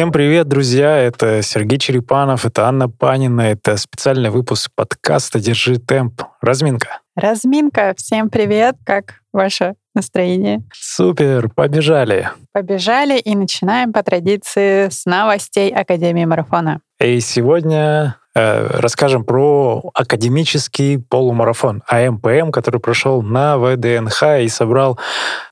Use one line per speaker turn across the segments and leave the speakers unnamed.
Всем привет, друзья! Это Сергей Черепанов, это Анна Панина, это специальный выпуск подкаста «Держи темп». Разминка.
Разминка. Всем привет! Как ваше настроение?
Супер! Побежали!
Побежали и начинаем по традиции с новостей Академии Марафона.
И сегодня э, расскажем про академический полумарафон АМПМ, который прошел на ВДНХ и собрал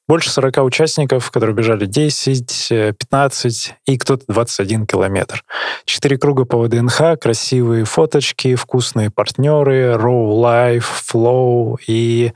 больше 40 участников, которые бежали 10, 15 и кто-то 21 километр. Четыре круга по ВДНХ, красивые фоточки, вкусные партнеры, Row Life, Flow и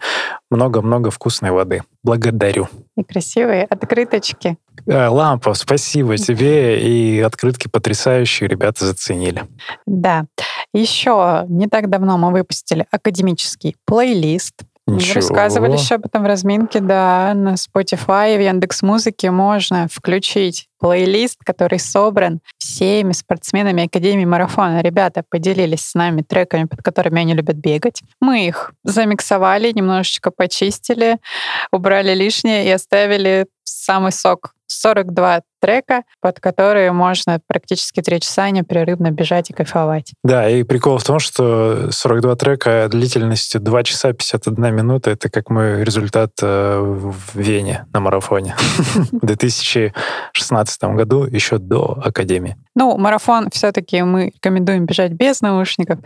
много-много вкусной воды. Благодарю.
И красивые открыточки.
Э, Лампа, спасибо тебе. И открытки потрясающие, ребята заценили.
Да. Еще не так давно мы выпустили академический плейлист
Ничего.
Рассказывали еще об этом в разминке, да, на Spotify и в Яндекс Музыке можно включить плейлист, который собран всеми спортсменами Академии Марафона. Ребята поделились с нами треками, под которыми они любят бегать. Мы их замиксовали, немножечко почистили, убрали лишнее и оставили самый сок 42 трека, под которые можно практически три часа непрерывно бежать и кайфовать.
Да, и прикол в том, что 42 трека длительностью 2 часа 51 минута — это как мой результат э, в Вене на марафоне в 2016 году, еще до Академии.
Ну, марафон все-таки мы рекомендуем бежать без наушников,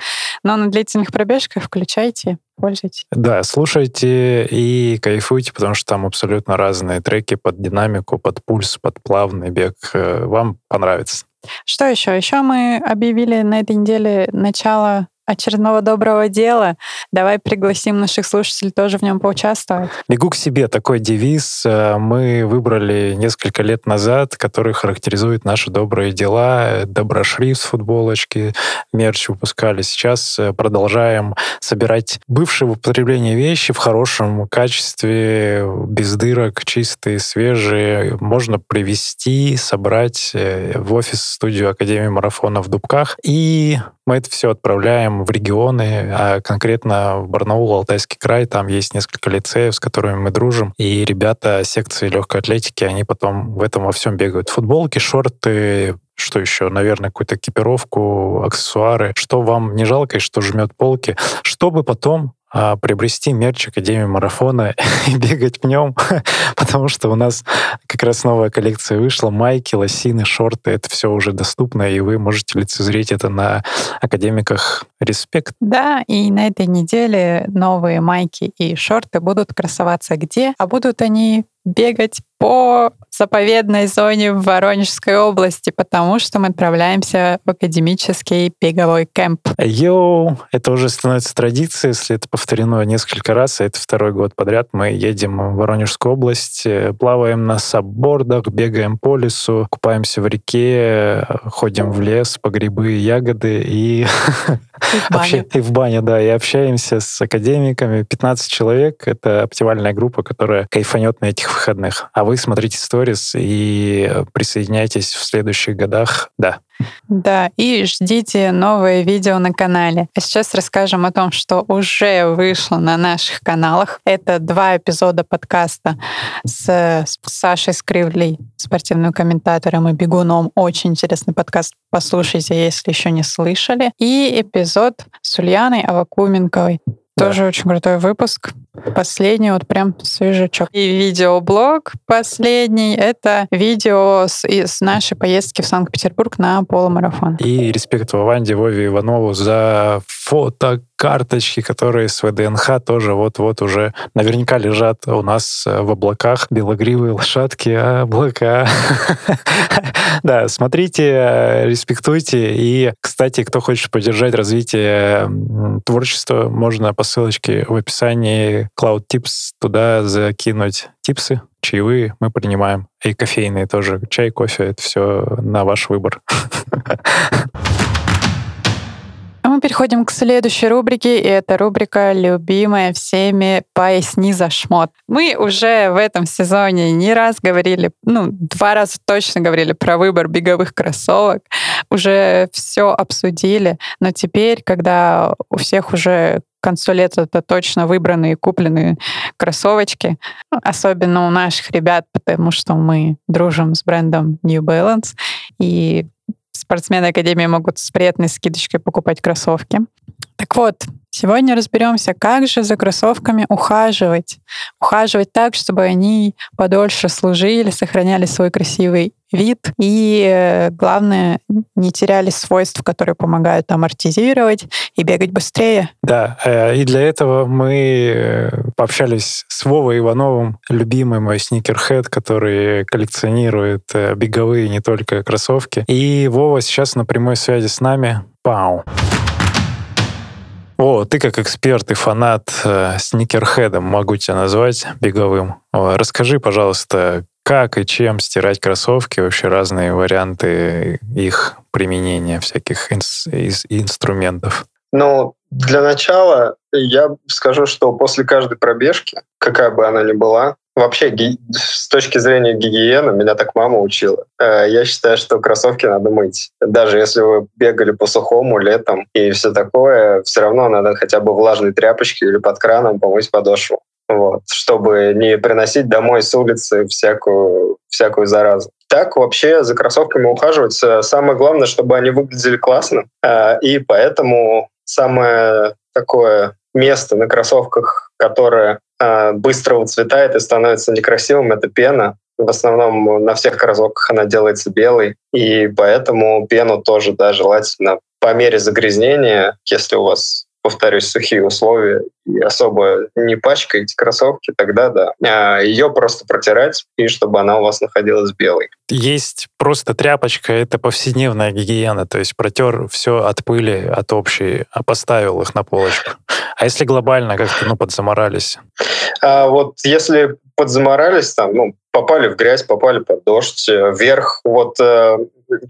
но на длительных пробежках включайте, пользуйтесь.
Да, слушайте и кайфуйте, потому что там абсолютно разные треки под динамику, под пульс, под плавный бег. Э, вам понравится.
Что еще? Еще мы объявили на этой неделе начало очередного доброго дела. Давай пригласим наших слушателей тоже в нем поучаствовать.
Бегу к себе такой девиз э, мы выбрали несколько лет назад, который характеризует наши добрые дела. Доброшрифт футболочки, мерч выпускали. Сейчас э, продолжаем собирать бывшие в употреблении вещи в хорошем качестве, без дырок, чистые, свежие. Можно привезти, собрать э, в офис-студию Академии марафона в Дубках. И мы это все отправляем в регионы, а конкретно в Барнаул, Алтайский край. Там есть несколько лицеев, с которыми мы дружим. И ребята секции легкой атлетики, они потом в этом во всем бегают. Футболки, шорты, что еще, наверное, какую-то экипировку, аксессуары, что вам не жалко и что жмет полки, чтобы потом а, приобрести мерч Академии Марафона и бегать в нем, потому что у нас как раз новая коллекция вышла, майки, лосины, шорты, это все уже доступно, и вы можете лицезреть это на Академиках Респект.
Да, и на этой неделе новые майки и шорты будут красоваться где? А будут они бегать по заповедной зоне в Воронежской области, потому что мы отправляемся в академический беговой кемп.
Йоу, это уже становится традицией, если это повторено несколько раз, а это второй год подряд. Мы едем в Воронежскую область, э, плаваем на саббордах, бегаем по лесу, купаемся в реке, ходим в лес по грибы и ягоды и...
И в баню.
И в бане, да, и общаемся с академиками. 15 человек — это оптимальная группа, которая кайфанет на этих выходных. А вы смотрите сторис и присоединяйтесь в следующих годах. Да.
Да, и ждите новые видео на канале. А сейчас расскажем о том, что уже вышло на наших каналах. Это два эпизода подкаста с, с Сашей Скривлей, спортивным комментатором и бегуном. Очень интересный подкаст. Послушайте, если еще не слышали. И эпизод с Ульяной Авакуменковой. Тоже очень крутой выпуск. Последний вот прям свежачок. И видеоблог последний — это видео с, из нашей поездки в Санкт-Петербург на полумарафон.
И респект Ванде Вове Иванову за фото карточки, которые с ВДНХ тоже вот-вот уже наверняка лежат у нас в облаках. Белогривые лошадки, облака. Да, смотрите, респектуйте. И, кстати, кто хочет поддержать развитие творчества, можно по ссылочке в описании Cloud Tips туда закинуть типсы, чаевые мы принимаем. И кофейные тоже. Чай, кофе, это все на ваш выбор.
Мы переходим к следующей рубрике, и это рубрика «Любимая всеми поясни за шмот». Мы уже в этом сезоне не раз говорили, ну, два раза точно говорили про выбор беговых кроссовок, уже все обсудили, но теперь, когда у всех уже концу лета это точно выбранные купленные кроссовочки, особенно у наших ребят, потому что мы дружим с брендом New Balance, и спортсмены Академии могут с приятной скидочкой покупать кроссовки. Так вот, сегодня разберемся, как же за кроссовками ухаживать. Ухаживать так, чтобы они подольше служили, сохраняли свой красивый вид и, э, главное, не теряли свойств, которые помогают амортизировать и бегать быстрее.
Да, э, и для этого мы э, пообщались с Вовой Ивановым, любимый мой сникерхед, который коллекционирует беговые не только кроссовки. И Вова сейчас на прямой связи с нами. Пау! О, ты как эксперт и фанат э, сникерхедом, могу тебя назвать беговым. Расскажи, пожалуйста, как и чем стирать кроссовки, вообще разные варианты их применения всяких инс- инструментов.
Ну, для начала я скажу, что после каждой пробежки, какая бы она ни была, Вообще, с точки зрения гигиены, меня так мама учила. Э, я считаю, что кроссовки надо мыть. Даже если вы бегали по сухому летом и все такое, все равно надо хотя бы влажной тряпочки или под краном помыть подошву. Вот, чтобы не приносить домой с улицы всякую, всякую заразу. Так вообще за кроссовками ухаживать. Э, самое главное, чтобы они выглядели классно. Э, и поэтому самое такое место на кроссовках, которое э, быстро выцветает и становится некрасивым, это пена. В основном на всех кроссовках она делается белой, и поэтому пену тоже да, желательно по мере загрязнения, если у вас повторюсь, сухие условия и особо не пачкаете кроссовки, тогда да. А ее просто протирать, и чтобы она у вас находилась белой.
Есть просто тряпочка, это повседневная гигиена, то есть протер все от пыли, от общей, а поставил их на полочку. А если глобально как-то, ну, подзаморались?
А вот если подзаморались, там, ну, попали в грязь, попали под дождь, э, вверх, вот э,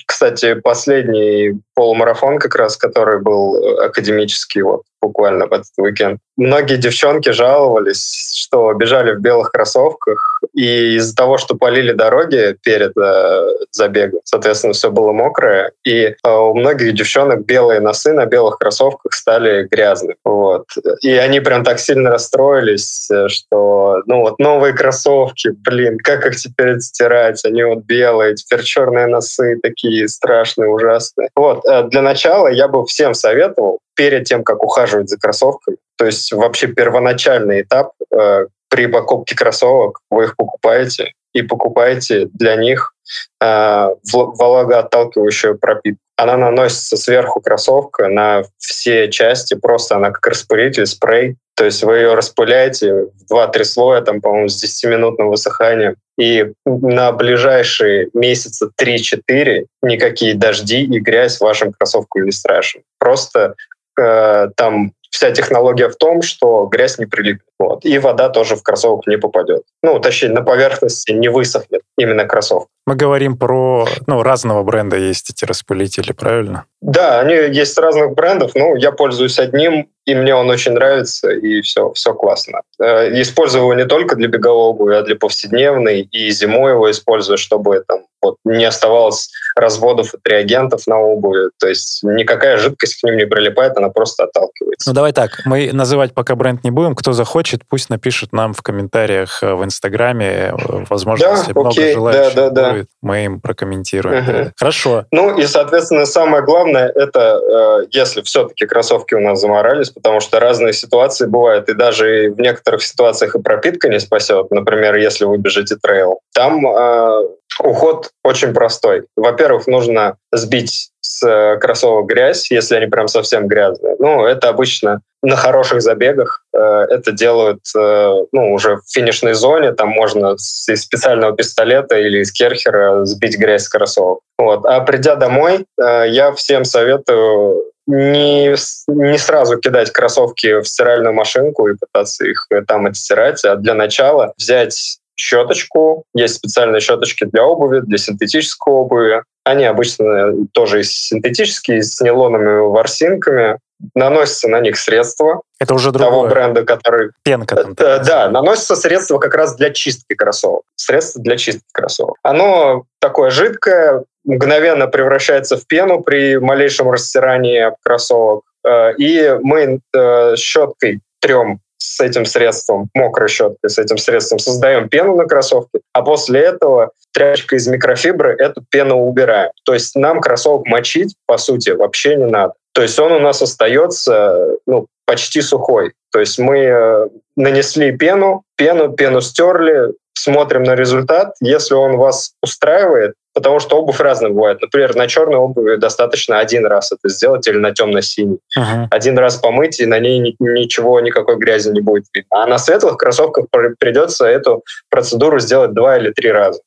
кстати, последний полумарафон как раз, который был академический вот буквально в этот уикенд. Многие девчонки жаловались, что бежали в белых кроссовках, и из-за того, что полили дороги перед э, забегом, соответственно, все было мокрое, и э, у многих девчонок белые носы на белых кроссовках стали грязными. Вот. И они прям так сильно расстроились, э, что ну вот новые кроссовки, блин, как их теперь стирать? Они вот белые, теперь черные носы такие страшные, ужасные. Вот. Э, для начала я бы всем советовал перед тем, как ухаживать за кроссовками, то есть вообще первоначальный этап э, при покупке кроссовок, вы их покупаете и покупаете для них э, влагоотталкивающую пропитку. Она наносится сверху кроссовка на все части, просто она как распылитель, спрей. То есть вы ее распыляете в 2-3 слоя, там, по-моему, с 10-минутным высыханием. И на ближайшие месяца 3-4 никакие дожди и грязь вашим кроссовкам не страшны. Просто э, там вся технология в том, что грязь не прилипнет. Вот. И вода тоже в кроссовок не попадет. Ну, точнее, на поверхности не высохнет именно кроссовка.
Мы говорим про... Ну, разного бренда есть эти распылители, правильно?
Да, они есть разных брендов. Ну, я пользуюсь одним, и мне он очень нравится, и все, все классно. Э, использую его не только для беговой обуви, а для повседневной, и зимой его использую, чтобы там вот, не оставалось разводов от реагентов на обуви. То есть никакая жидкость к ним не прилипает, она просто отталкивается.
Ну давай так, мы называть пока бренд не будем. Кто захочет, пусть напишет нам в комментариях э, в Инстаграме. Возможно, да, если окей, много желающих да, да, будет, да. мы им прокомментируем. Угу. Хорошо.
Ну и, соответственно, самое главное, это э, если все-таки кроссовки у нас заморались, потому что разные ситуации бывают, и даже в некоторых ситуациях и пропитка не спасет. Например, если вы бежите трейл, там э, уход очень простой. Во-первых, нужно сбить с э, кроссовок грязь, если они прям совсем грязные. Ну, это обычно на хороших забегах. Э, это делают э, ну, уже в финишной зоне. Там можно из специального пистолета или из керхера сбить грязь с кроссовок. Вот. А придя домой, я всем советую не, не сразу кидать кроссовки в стиральную машинку и пытаться их там отстирать, а для начала взять щеточку. Есть специальные щеточки для обуви, для синтетической обуви. Они обычно тоже синтетические, с нейлоновыми ворсинками. Наносится на них средства.
Это уже другое.
Того бренда, который...
Пенка там.
Да, да, наносится средство как раз для чистки кроссовок. Средство для чистки кроссовок. Оно такое жидкое, мгновенно превращается в пену при малейшем растирании кроссовок. Э, и мы э, щеткой трем с этим средством, мокрой щеткой с этим средством, создаем пену на кроссовке, а после этого тряпочкой из микрофибры эту пену убираем. То есть нам кроссовок мочить, по сути, вообще не надо. То есть он у нас остается ну, почти сухой. То есть мы э, нанесли пену, пену, пену стерли, смотрим на результат. Если он вас устраивает, потому что обувь разная бывает. Например, на черной обуви достаточно один раз это сделать или на темно-синий. Uh-huh. Один раз помыть, и на ней ничего, никакой грязи не будет видно. А на светлых кроссовках придется эту процедуру сделать два или три раза.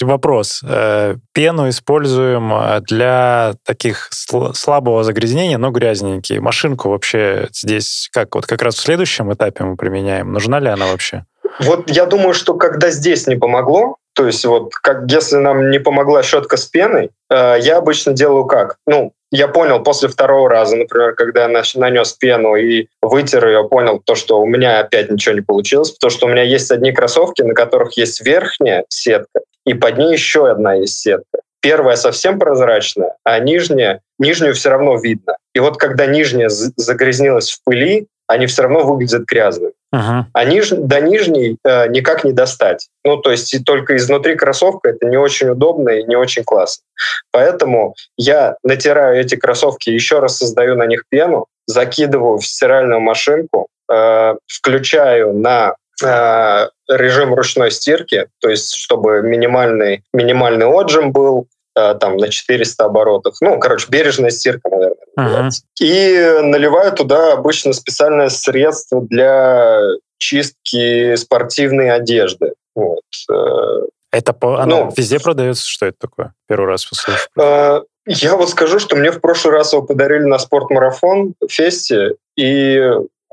Вопрос. Э, пену используем э, для таких слабого загрязнения, но грязненькие. Машинку вообще здесь как? Вот как раз в следующем этапе мы применяем. Нужна ли она вообще?
Вот я думаю, что когда здесь не помогло, то есть вот как если нам не помогла щетка с пеной, э, я обычно делаю как? Ну, я понял после второго раза, например, когда я нанес пену и вытер ее, понял то, что у меня опять ничего не получилось, потому что у меня есть одни кроссовки, на которых есть верхняя сетка, и под ней еще одна есть сетка. Первая совсем прозрачная, а нижняя, нижнюю все равно видно. И вот когда нижняя загрязнилась в пыли, они все равно выглядят грязными. Uh-huh. А ниж, до нижней э, никак не достать. Ну, то есть и только изнутри кроссовка это не очень удобно и не очень классно. Поэтому я натираю эти кроссовки, еще раз создаю на них пену, закидываю в стиральную машинку, э, включаю на э, режим ручной стирки, то есть чтобы минимальный, минимальный отжим был, Э, там на 400 оборотах. Ну, короче, бережная стирка, наверное. Uh-huh. И наливаю туда обычно специальное средство для чистки спортивной одежды. Вот.
Э. Это по, оно ну, везде продается? Что это такое? Первый раз
послушал. Э, я вот скажу, что мне в прошлый раз его подарили на спортмарафон в фесте, и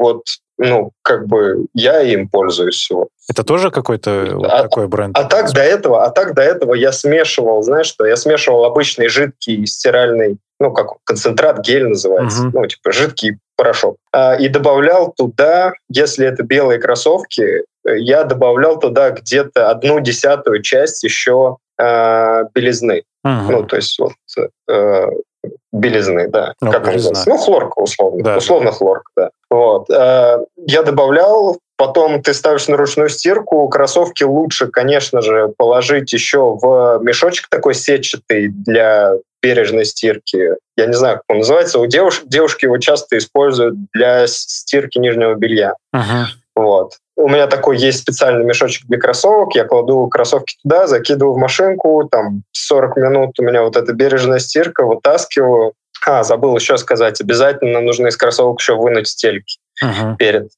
вот ну, как бы я им пользуюсь всего.
Это тоже какой-то а, вот такой бренд?
А так до этого, а так до этого я смешивал, знаешь что, я смешивал обычный жидкий стиральный, ну, как концентрат, гель называется, угу. ну, типа жидкий порошок. А, и добавлял туда, если это белые кроссовки, я добавлял туда где-то одну десятую часть еще э, белизны. Угу. Ну, то есть вот э, белизны, да. Ну, как белизна. Ну, хлорка, условно. Да, условно да. хлорка, да. Вот. Э, я добавлял, потом ты ставишь на ручную стирку. Кроссовки лучше, конечно же, положить еще в мешочек такой сетчатый для бережной стирки. Я не знаю, как он называется. У девушек, девушки его часто используют для стирки нижнего белья. Uh-huh. Вот. У меня такой есть специальный мешочек для кроссовок, я кладу кроссовки туда, закидываю в машинку, там 40 минут у меня вот эта бережная стирка, вытаскиваю. А, забыл еще сказать, обязательно нужно из кроссовок еще вынуть стельки uh-huh. перед,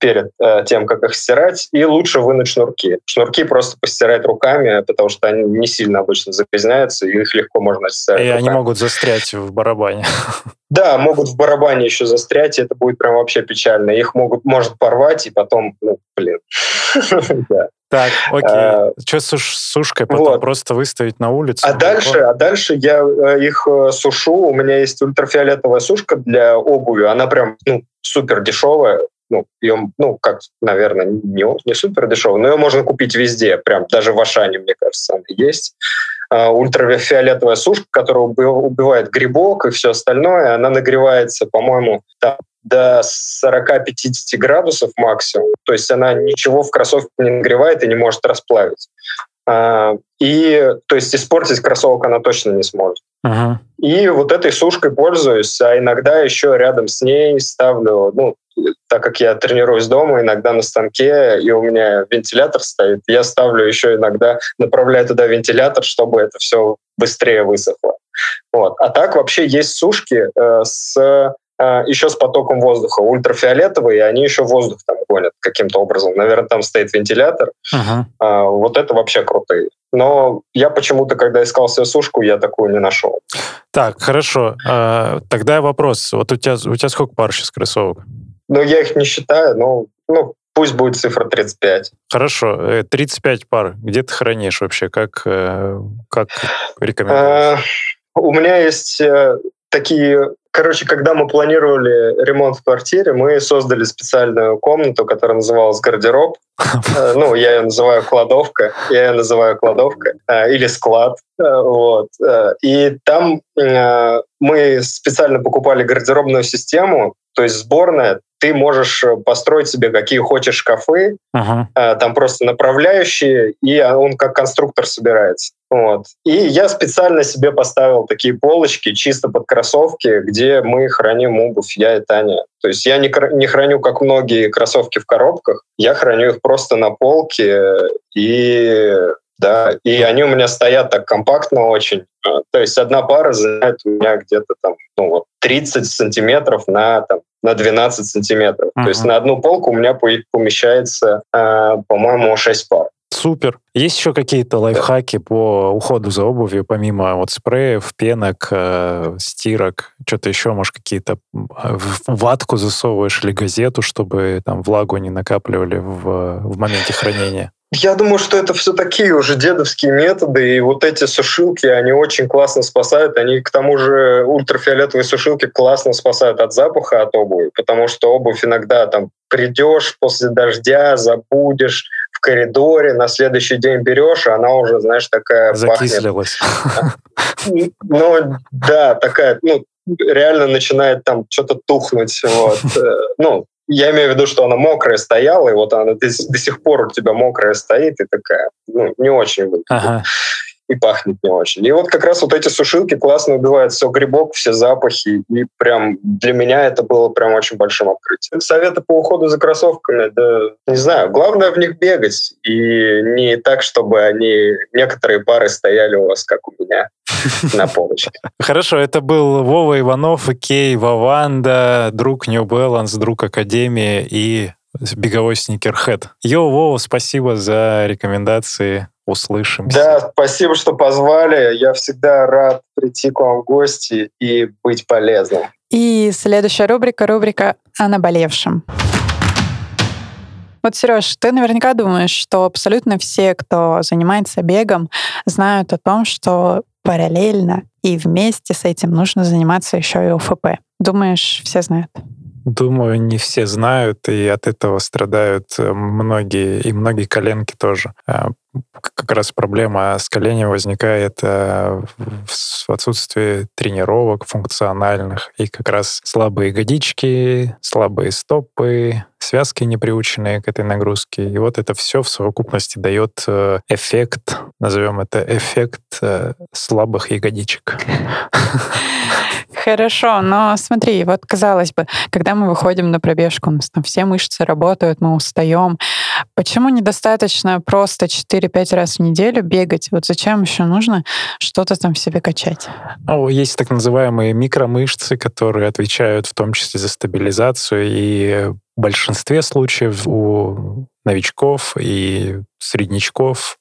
перед э, тем, как их стирать, и лучше вынуть шнурки. Шнурки просто постирать руками, потому что они не сильно обычно загрязняются, и их легко можно стирать. И
руками. они могут застрять в барабане.
Да, могут в барабане еще застрять, и это будет прям вообще печально. Их могут, может порвать, и потом, ну, блин.
Так, окей. А, Что с сушкой? Потом просто выставить на улицу?
А дальше, а дальше я э, их э, сушу. У меня есть ультрафиолетовая сушка для обуви. Она прям ну, супер дешевая. Ну, ее, ну, как, наверное, не, не супер дешевая, но ее можно купить везде. Прям даже в Ашане, мне кажется, она есть. А, ультрафиолетовая сушка, которая убивает грибок и все остальное. Она нагревается, по-моему, до 40-50 градусов максимум. То есть она ничего в кроссовке не нагревает и не может расплавить. А, и, то есть, испортить кроссовок она точно не сможет. Uh-huh. И вот этой сушкой пользуюсь, а иногда еще рядом с ней ставлю, ну, так как я тренируюсь дома, иногда на станке, и у меня вентилятор стоит, я ставлю еще иногда, направляю туда вентилятор, чтобы это все быстрее высохло. Вот. А так вообще есть сушки э, с еще с потоком воздуха. Ультрафиолетовые, и они еще воздух там гонят каким-то образом. Наверное, там стоит вентилятор. Uh-huh. А, вот это вообще крутые. Но я почему-то, когда искал себе сушку, я такую не нашел.
Так, хорошо. А, тогда вопрос. Вот у тебя, у тебя сколько пар сейчас кроссовок?
Ну, я их не считаю, но ну, пусть будет цифра 35.
Хорошо. 35 э, пар. Где ты хранишь вообще? Как, э, как рекомендуешь?
А, у меня есть э, такие Короче, когда мы планировали ремонт в квартире, мы создали специальную комнату, которая называлась гардероб. Э, ну, я ее называю кладовка, я ее называю кладовка э, или склад. Э, вот. И там мы специально покупали гардеробную систему, то есть сборная, ты можешь построить себе какие хочешь шкафы, uh-huh. там просто направляющие, и он как конструктор собирается. Вот. И я специально себе поставил такие полочки чисто под кроссовки, где мы храним обувь, я и Таня. То есть я не, не храню, как многие кроссовки в коробках, я храню их просто на полке, и да, и они у меня стоят так компактно очень. А, то есть одна пара занимает у меня где-то там, ну вот, 30 сантиметров на, там, на 12 сантиметров. Uh-huh. То есть на одну полку у меня помещается, э, по-моему, 6 пар.
Супер. Есть еще какие-то лайфхаки по уходу за обувью, помимо вот спреев, пенок, э, стирок, что-то еще, может, какие-то ватку засовываешь или газету, чтобы там влагу не накапливали в, в моменте хранения?
Я думаю, что это все такие уже дедовские методы, и вот эти сушилки, они очень классно спасают. Они, к тому же, ультрафиолетовые сушилки классно спасают от запаха от обуви, потому что обувь иногда там придешь после дождя, забудешь, коридоре, на следующий день берешь, и она уже, знаешь, такая
Закислилась.
пахнет. Ну, да, такая, ну, реально начинает там что-то тухнуть. Вот. Э, ну, я имею в виду, что она мокрая стояла, и вот она до, до сих пор у тебя мокрая стоит, и такая, ну, не очень выглядит. Ага и пахнет не очень. И вот как раз вот эти сушилки классно убивают все грибок, все запахи, и прям для меня это было прям очень большим открытием. Советы по уходу за кроссовками, да, не знаю, главное в них бегать, и не так, чтобы они, некоторые пары стояли у вас, как у меня, на полочке.
Хорошо, это был Вова Иванов, Кей Ваванда, друг New Balance, друг Академии и беговой сникерхед. Йо, Вова, спасибо за рекомендации услышимся.
Да, спасибо, что позвали. Я всегда рад прийти к вам в гости и быть полезным.
И следующая рубрика — рубрика о наболевшем. Вот, Сереж, ты наверняка думаешь, что абсолютно все, кто занимается бегом, знают о том, что параллельно и вместе с этим нужно заниматься еще и ОФП. Думаешь, все знают?
Думаю, не все знают, и от этого страдают э, многие, и многие коленки тоже. Как раз проблема с коленем возникает э, в отсутствии тренировок функциональных, и как раз слабые ягодички, слабые стопы, связки неприученные к этой нагрузке. И вот это все в совокупности дает э, эффект, назовем это эффект слабых ягодичек.
Хорошо, но смотри, вот казалось бы, когда мы выходим на пробежку, у нас там все мышцы работают, мы устаем. Почему недостаточно просто 4-5 раз в неделю бегать? Вот зачем еще нужно что-то там в себе качать?
Ну, есть так называемые микромышцы, которые отвечают в том числе за стабилизацию, и в большинстве случаев у новичков и среднячков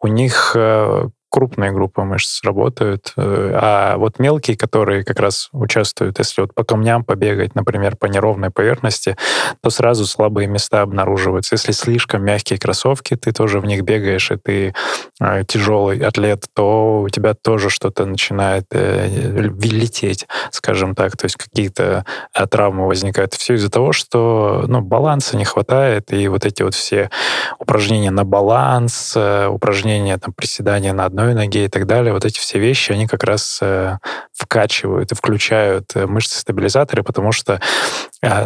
у них э, крупные группы мышц работают, э, а вот мелкие, которые как раз участвуют, если вот по камням побегать, например, по неровной поверхности, то сразу слабые места обнаруживаются. Если слишком мягкие кроссовки, ты тоже в них бегаешь, и ты э, тяжелый атлет, то у тебя тоже что-то начинает э, лететь, скажем так, то есть какие-то травмы возникают. Все из-за того, что ну, баланса не хватает, и вот эти вот все упражнения на баланс, упражнения, там, приседания на одной одной ноге и так далее, вот эти все вещи, они как раз э, вкачивают и включают э, мышцы-стабилизаторы, потому что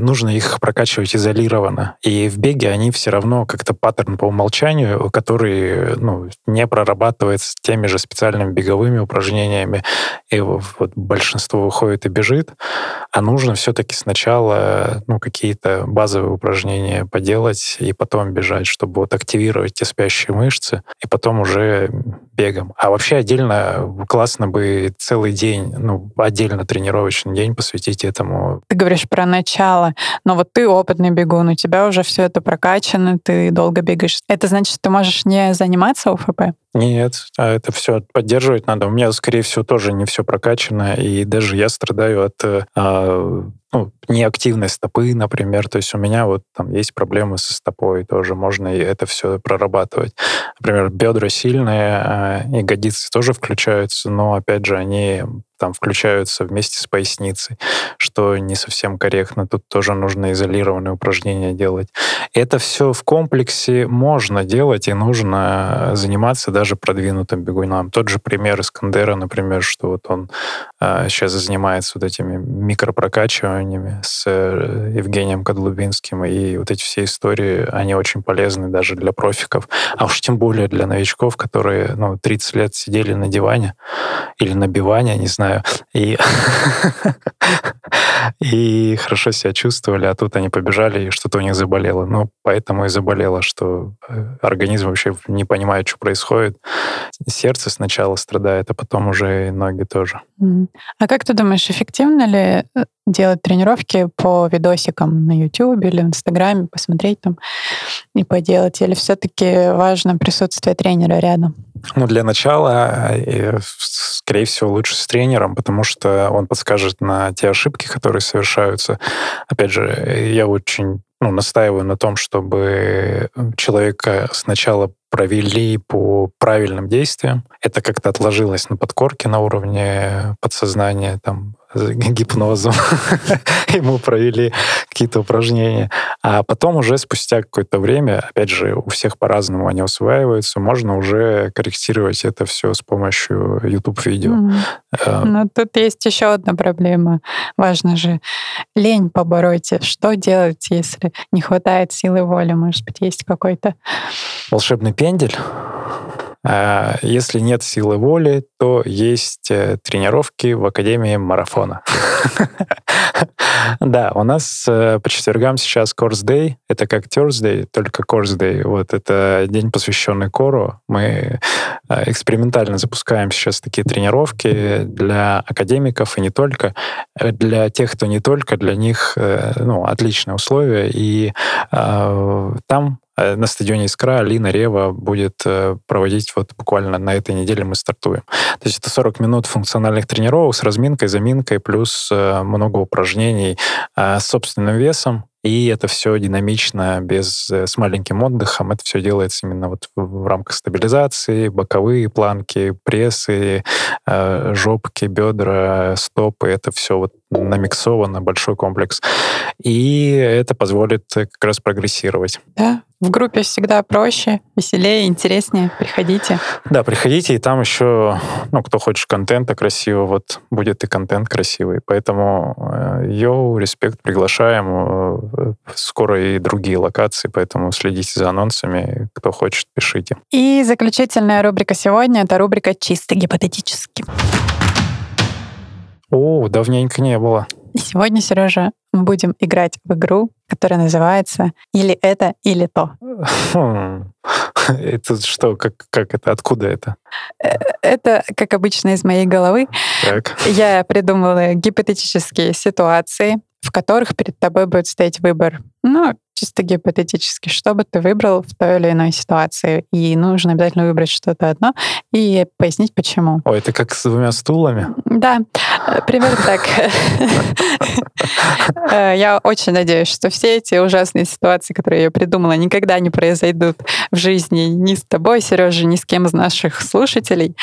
нужно их прокачивать изолированно. И в беге они все равно как-то паттерн по умолчанию, который ну, не прорабатывается теми же специальными беговыми упражнениями, и вот большинство выходит и бежит, а нужно все-таки сначала ну, какие-то базовые упражнения поделать и потом бежать, чтобы вот активировать те спящие мышцы, и потом уже бегом. А вообще отдельно классно бы целый день, ну, отдельно тренировочный день посвятить этому.
Ты говоришь про начало, но вот ты опытный бегун, у тебя уже все это прокачано, ты долго бегаешь. Это значит, ты можешь не заниматься ОФП?
Нет, а это все поддерживать надо. У меня, скорее всего, тоже не все прокачано, и даже я страдаю от э, ну, неактивной стопы, например. То есть у меня вот там есть проблемы со стопой тоже, можно и это все прорабатывать. Например, бедра сильные, э, ягодицы тоже включаются, но, опять же, они там включаются вместе с поясницей, что не совсем корректно. Тут тоже нужно изолированные упражнения делать. Это все в комплексе можно делать и нужно заниматься даже даже продвинутым бегунам. Тот же пример Искандера, например, что вот он э, сейчас занимается вот этими микропрокачиваниями с э, Евгением Кодлубинским, и вот эти все истории, они очень полезны даже для профиков, а уж тем более для новичков, которые ну, 30 лет сидели на диване или на биване, не знаю, и, и хорошо себя чувствовали, а тут они побежали, и что-то у них заболело. Ну, поэтому и заболело, что э, организм вообще не понимает, что происходит. Сердце сначала страдает, а потом уже и ноги тоже.
А как ты думаешь, эффективно ли э, делать тренировки по видосикам на YouTube или в Инстаграме, посмотреть там и поделать? Или все-таки важно присутствие тренера рядом?
Ну, для начала, э, скорее всего, лучше с тренером, потому что он подскажет на те ошибки, которые совершаются. Опять же, я очень ну, настаиваю на том, чтобы человека сначала провели по правильным действиям. Это как-то отложилось на подкорке на уровне подсознания, там, гипнозом ему провели какие-то упражнения. А потом уже спустя какое-то время, опять же, у всех по-разному они усваиваются, можно уже корректировать это все с помощью YouTube-видео.
Mm. Но тут есть еще одна проблема. Важно же лень побороть. Что делать, если не хватает силы воли? Может быть, есть какой-то...
Волшебный пендель? А, если нет силы воли, то есть э, тренировки в Академии марафона. Да, у нас э, по четвергам сейчас Course Day. Это как Thursday, только Course Day. Вот это день, посвященный кору. Мы э, экспериментально запускаем сейчас такие тренировки для академиков и не только. Для тех, кто не только, для них ну, отличные условия. И там на стадионе «Искра» Алина Рева будет э, проводить вот буквально на этой неделе мы стартуем. То есть это 40 минут функциональных тренировок с разминкой, заминкой, плюс э, много упражнений с собственным весом, и это все динамично, без, с маленьким отдыхом. Это все делается именно вот в, рамках стабилизации, боковые планки, прессы, э, жопки, бедра, стопы. Это все вот намиксовано, большой комплекс. И это позволит как раз прогрессировать.
Да, в группе всегда проще, веселее, интереснее. Приходите.
Да, приходите, и там еще, ну, кто хочет контента красивого, вот будет и контент красивый. Поэтому э, йоу, респект, приглашаем. Э, скоро и другие локации, поэтому следите за анонсами. Кто хочет, пишите.
И заключительная рубрика сегодня — это рубрика «Чисто гипотетически».
О, давненько не было.
И сегодня, Сережа, мы будем играть в игру, которая называется «Или это, или то».
Хм. Это что? Как, как это? Откуда это?
Э, это, как обычно, из моей головы.
Так.
Я придумала гипотетические ситуации, в которых перед тобой будет стоять выбор. Ну, чисто гипотетически, что бы ты выбрал в той или иной ситуации. И нужно обязательно выбрать что-то одно и пояснить, почему.
Ой, это как с двумя стулами?
Да, примерно так. Э, я очень надеюсь, что все эти ужасные ситуации, которые я придумала, никогда не произойдут в жизни ни с тобой, Сережа, ни с кем из наших слушателей.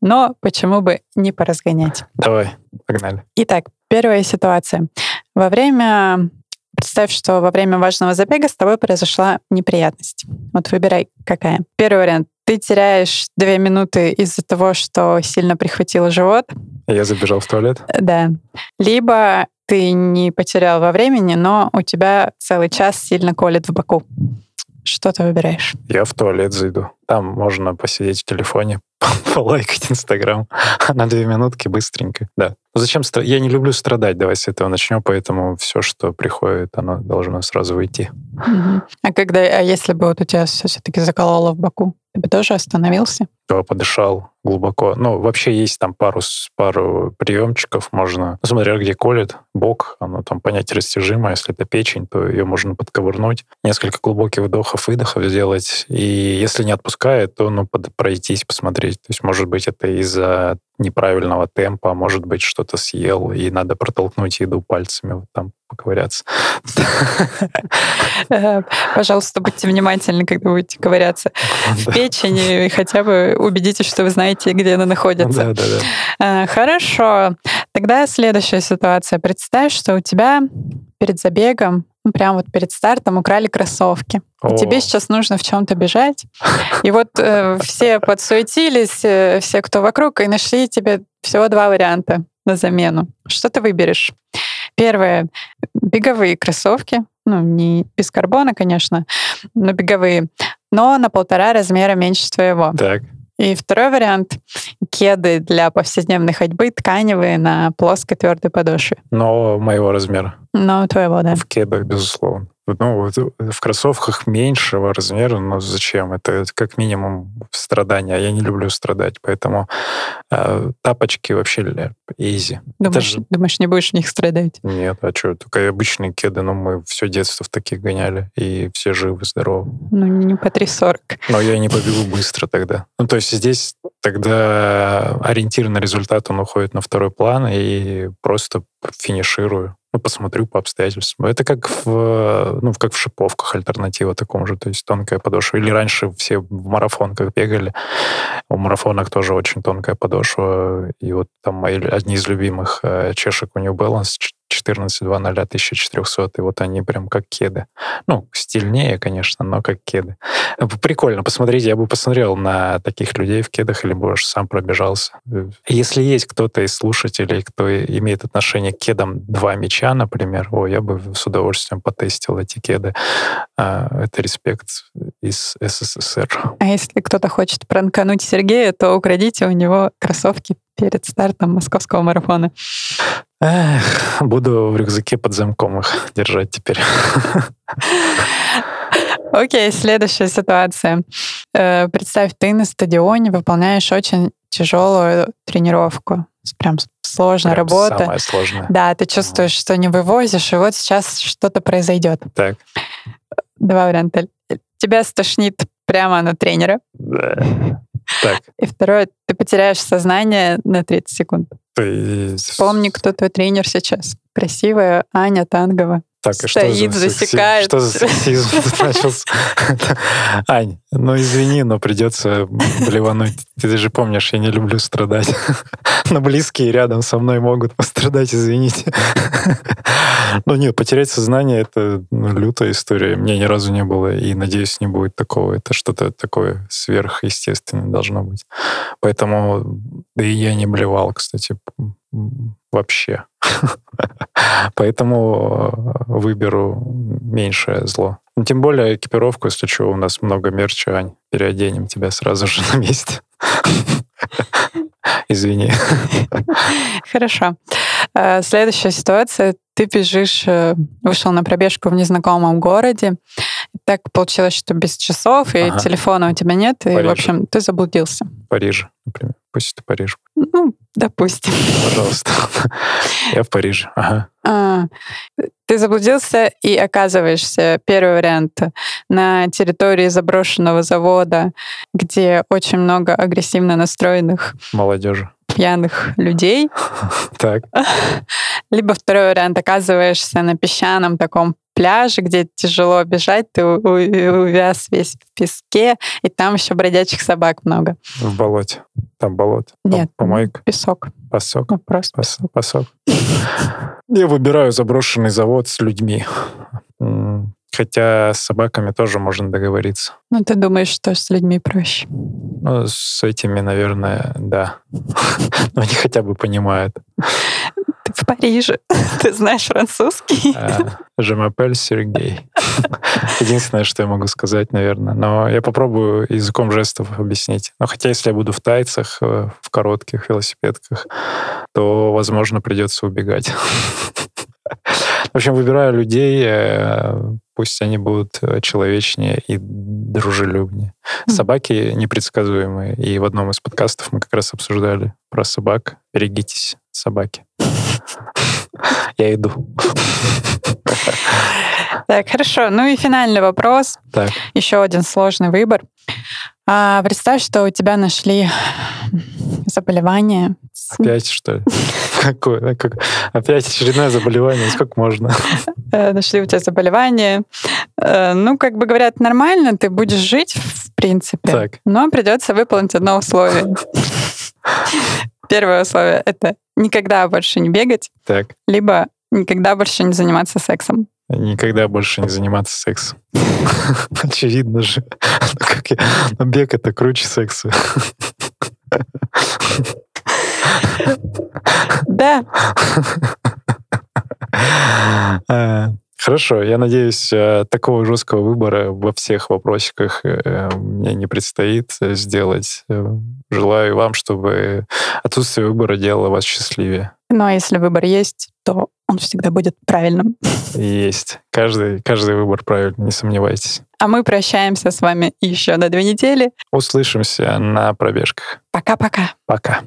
Но почему бы не поразгонять?
Давай, погнали.
Итак, первая ситуация. Во время Представь, что во время важного забега с тобой произошла неприятность. Вот выбирай, какая. Первый вариант. Ты теряешь две минуты из-за того, что сильно прихватило живот.
Я забежал в туалет.
Да. Либо ты не потерял во времени, но у тебя целый час сильно колет в боку. Что ты выбираешь?
Я в туалет зайду. Там можно посидеть в телефоне, полайкать Инстаграм на две минутки быстренько. Да. Зачем Я не люблю страдать, давай с этого начнем, поэтому все, что приходит, оно должно сразу выйти.
А когда, а если бы вот у тебя все-таки закололо в боку, ты бы тоже остановился?
Подышал глубоко. Ну, вообще есть там пару, пару приемчиков, можно, ну, смотря где колет, бок, оно там понять растяжимо, если это печень, то ее можно подковырнуть, несколько глубоких вдохов, выдохов сделать, и если не отпускает, то, ну, под, пройтись, посмотреть. То есть, может быть, это из-за неправильного темпа, может быть, что-то съел, и надо протолкнуть еду пальцами, вот там поковыряться.
Э, пожалуйста, будьте внимательны, когда будете ковыряться в печени, и хотя бы убедитесь, что вы знаете, где она находится.
Да, да, да.
Хорошо. Тогда следующая ситуация. Представь, что у тебя перед забегом, ну, прямо вот перед стартом украли кроссовки. И тебе сейчас нужно в чем-то бежать. И вот э, все подсуетились, э, все, кто вокруг, и нашли тебе всего два варианта на замену. Что ты выберешь? Первое — беговые кроссовки. Ну, не без карбона, конечно, но беговые. Но на полтора размера меньше твоего.
Так.
И второй вариант — кеды для повседневной ходьбы, тканевые на плоской твердой подошве.
Но моего размера.
Но твоего, да.
В кедах, безусловно. Ну, в кроссовках меньшего размера, но зачем? Это как минимум страдания. А я не люблю страдать, поэтому э, тапочки вообще изи.
Думаешь, же... думаешь, не будешь в них страдать?
Нет, а что? Только обычные кеды, но мы все детство в таких гоняли, и все живы, здоровы.
Ну, не по 3.40.
Но я не побегу быстро тогда. Ну, то есть здесь тогда ориентир на результат, он уходит на второй план, и просто финиширую ну, посмотрю по обстоятельствам. Это как в, ну, как в шиповках альтернатива такому же, то есть тонкая подошва. Или раньше все в марафонках бегали. В марафонах тоже очень тонкая подошва. И вот там мои, одни из любимых э, чешек у New Balance 14.2.0 1400, и вот они прям как кеды. Ну, стильнее, конечно, но как кеды. Прикольно, посмотрите, я бы посмотрел на таких людей в кедах, или бы уж сам пробежался. Если есть кто-то из слушателей, кто имеет отношение к кедам два мяча, например, о, я бы с удовольствием потестил эти кеды. А, это респект из СССР.
А если кто-то хочет пранкануть Сергея, то украдите у него кроссовки перед стартом московского марафона?
Эх, буду в рюкзаке под замком их держать теперь.
Окей, следующая ситуация. Э, представь, ты на стадионе выполняешь очень тяжелую тренировку. Прям сложная Прям работа.
Самая сложная.
Да, ты чувствуешь, что не вывозишь, и вот сейчас что-то произойдет.
Так.
Два варианта. Тебя стошнит прямо на тренера.
Да. Так.
И второе, ты потеряешь сознание на 30 секунд.
Ты...
Вспомни, кто твой тренер сейчас. Красивая Аня Тангова.
Так, и Стоит, что за засекает. Что за сексизм начался? Ань, ну извини, но придется блевануть. Ты же помнишь, я не люблю страдать. Но близкие рядом со мной могут пострадать, извините. Ну нет, потерять сознание — это ну, лютая история. Мне ни разу не было, и, надеюсь, не будет такого. Это что-то такое сверхъестественное должно быть. Поэтому, да и я не блевал, кстати, вообще. Поэтому э, выберу меньшее зло. Ну, тем более экипировку, если что, у нас много мерча, Ань. Переоденем тебя сразу же на месте. Извини.
Хорошо. Э, следующая ситуация. Ты бежишь, э, вышел на пробежку в незнакомом городе. Так получилось, что без часов и ага. телефона у тебя нет, и, в общем, ты заблудился.
В Париже, например. Пусть это Париж.
Ну, допустим.
Пожалуйста. Я в Париже. Ага.
А, ты заблудился и оказываешься, первый вариант, на территории заброшенного завода, где очень много агрессивно настроенных
молодежи
пьяных людей.
Так.
Либо второй вариант, оказываешься на песчаном таком пляже, где тяжело бежать, ты увяз весь в песке, и там еще бродячих собак много.
В болоте. Там болото.
Нет,
помойка.
Песок.
Песок.
Ну, просто
песок. песок. Я выбираю заброшенный завод с людьми. Хотя с собаками тоже можно договориться.
Ну, ты думаешь, что с людьми проще?
Ну, с этими, наверное, да. Но они хотя бы понимают.
Ты в Париже. Ты знаешь французский.
Жемапель Сергей. Единственное, что я могу сказать, наверное. Но я попробую языком жестов объяснить. Но хотя, если я буду в тайцах, э, в коротких велосипедках, то, возможно, придется убегать. В общем, выбираю людей, э, пусть они будут э, человечнее и дружелюбнее. Собаки непредсказуемые. И в одном из подкастов мы как раз обсуждали про собак. Берегитесь, собаки. Я иду.
Так, хорошо. Ну и финальный вопрос.
Так.
Еще один сложный выбор. А, представь, что у тебя нашли заболевание.
Опять, что ли? Какое? Как? Опять очередное заболевание? Сколько можно?
Э, нашли у тебя заболевание. Э, ну, как бы говорят, нормально, ты будешь жить, в принципе.
Так.
Но придется выполнить одно условие. Первое условие — это никогда больше не бегать,
Так,
либо никогда больше не заниматься сексом.
никогда больше не заниматься сексом. Очевидно же. Ну, как ну, бег — это круче секса.
Да,
Э, Хорошо, я надеюсь, э, такого жесткого выбора во всех вопросиках э, мне не предстоит сделать. Желаю вам, чтобы отсутствие выбора делало вас счастливее.
но если выбор есть, то он всегда будет правильным.
Есть. Каждый, каждый выбор правильный, не сомневайтесь.
А мы прощаемся с вами еще на две недели.
Услышимся на пробежках.
Пока-пока.
Пока.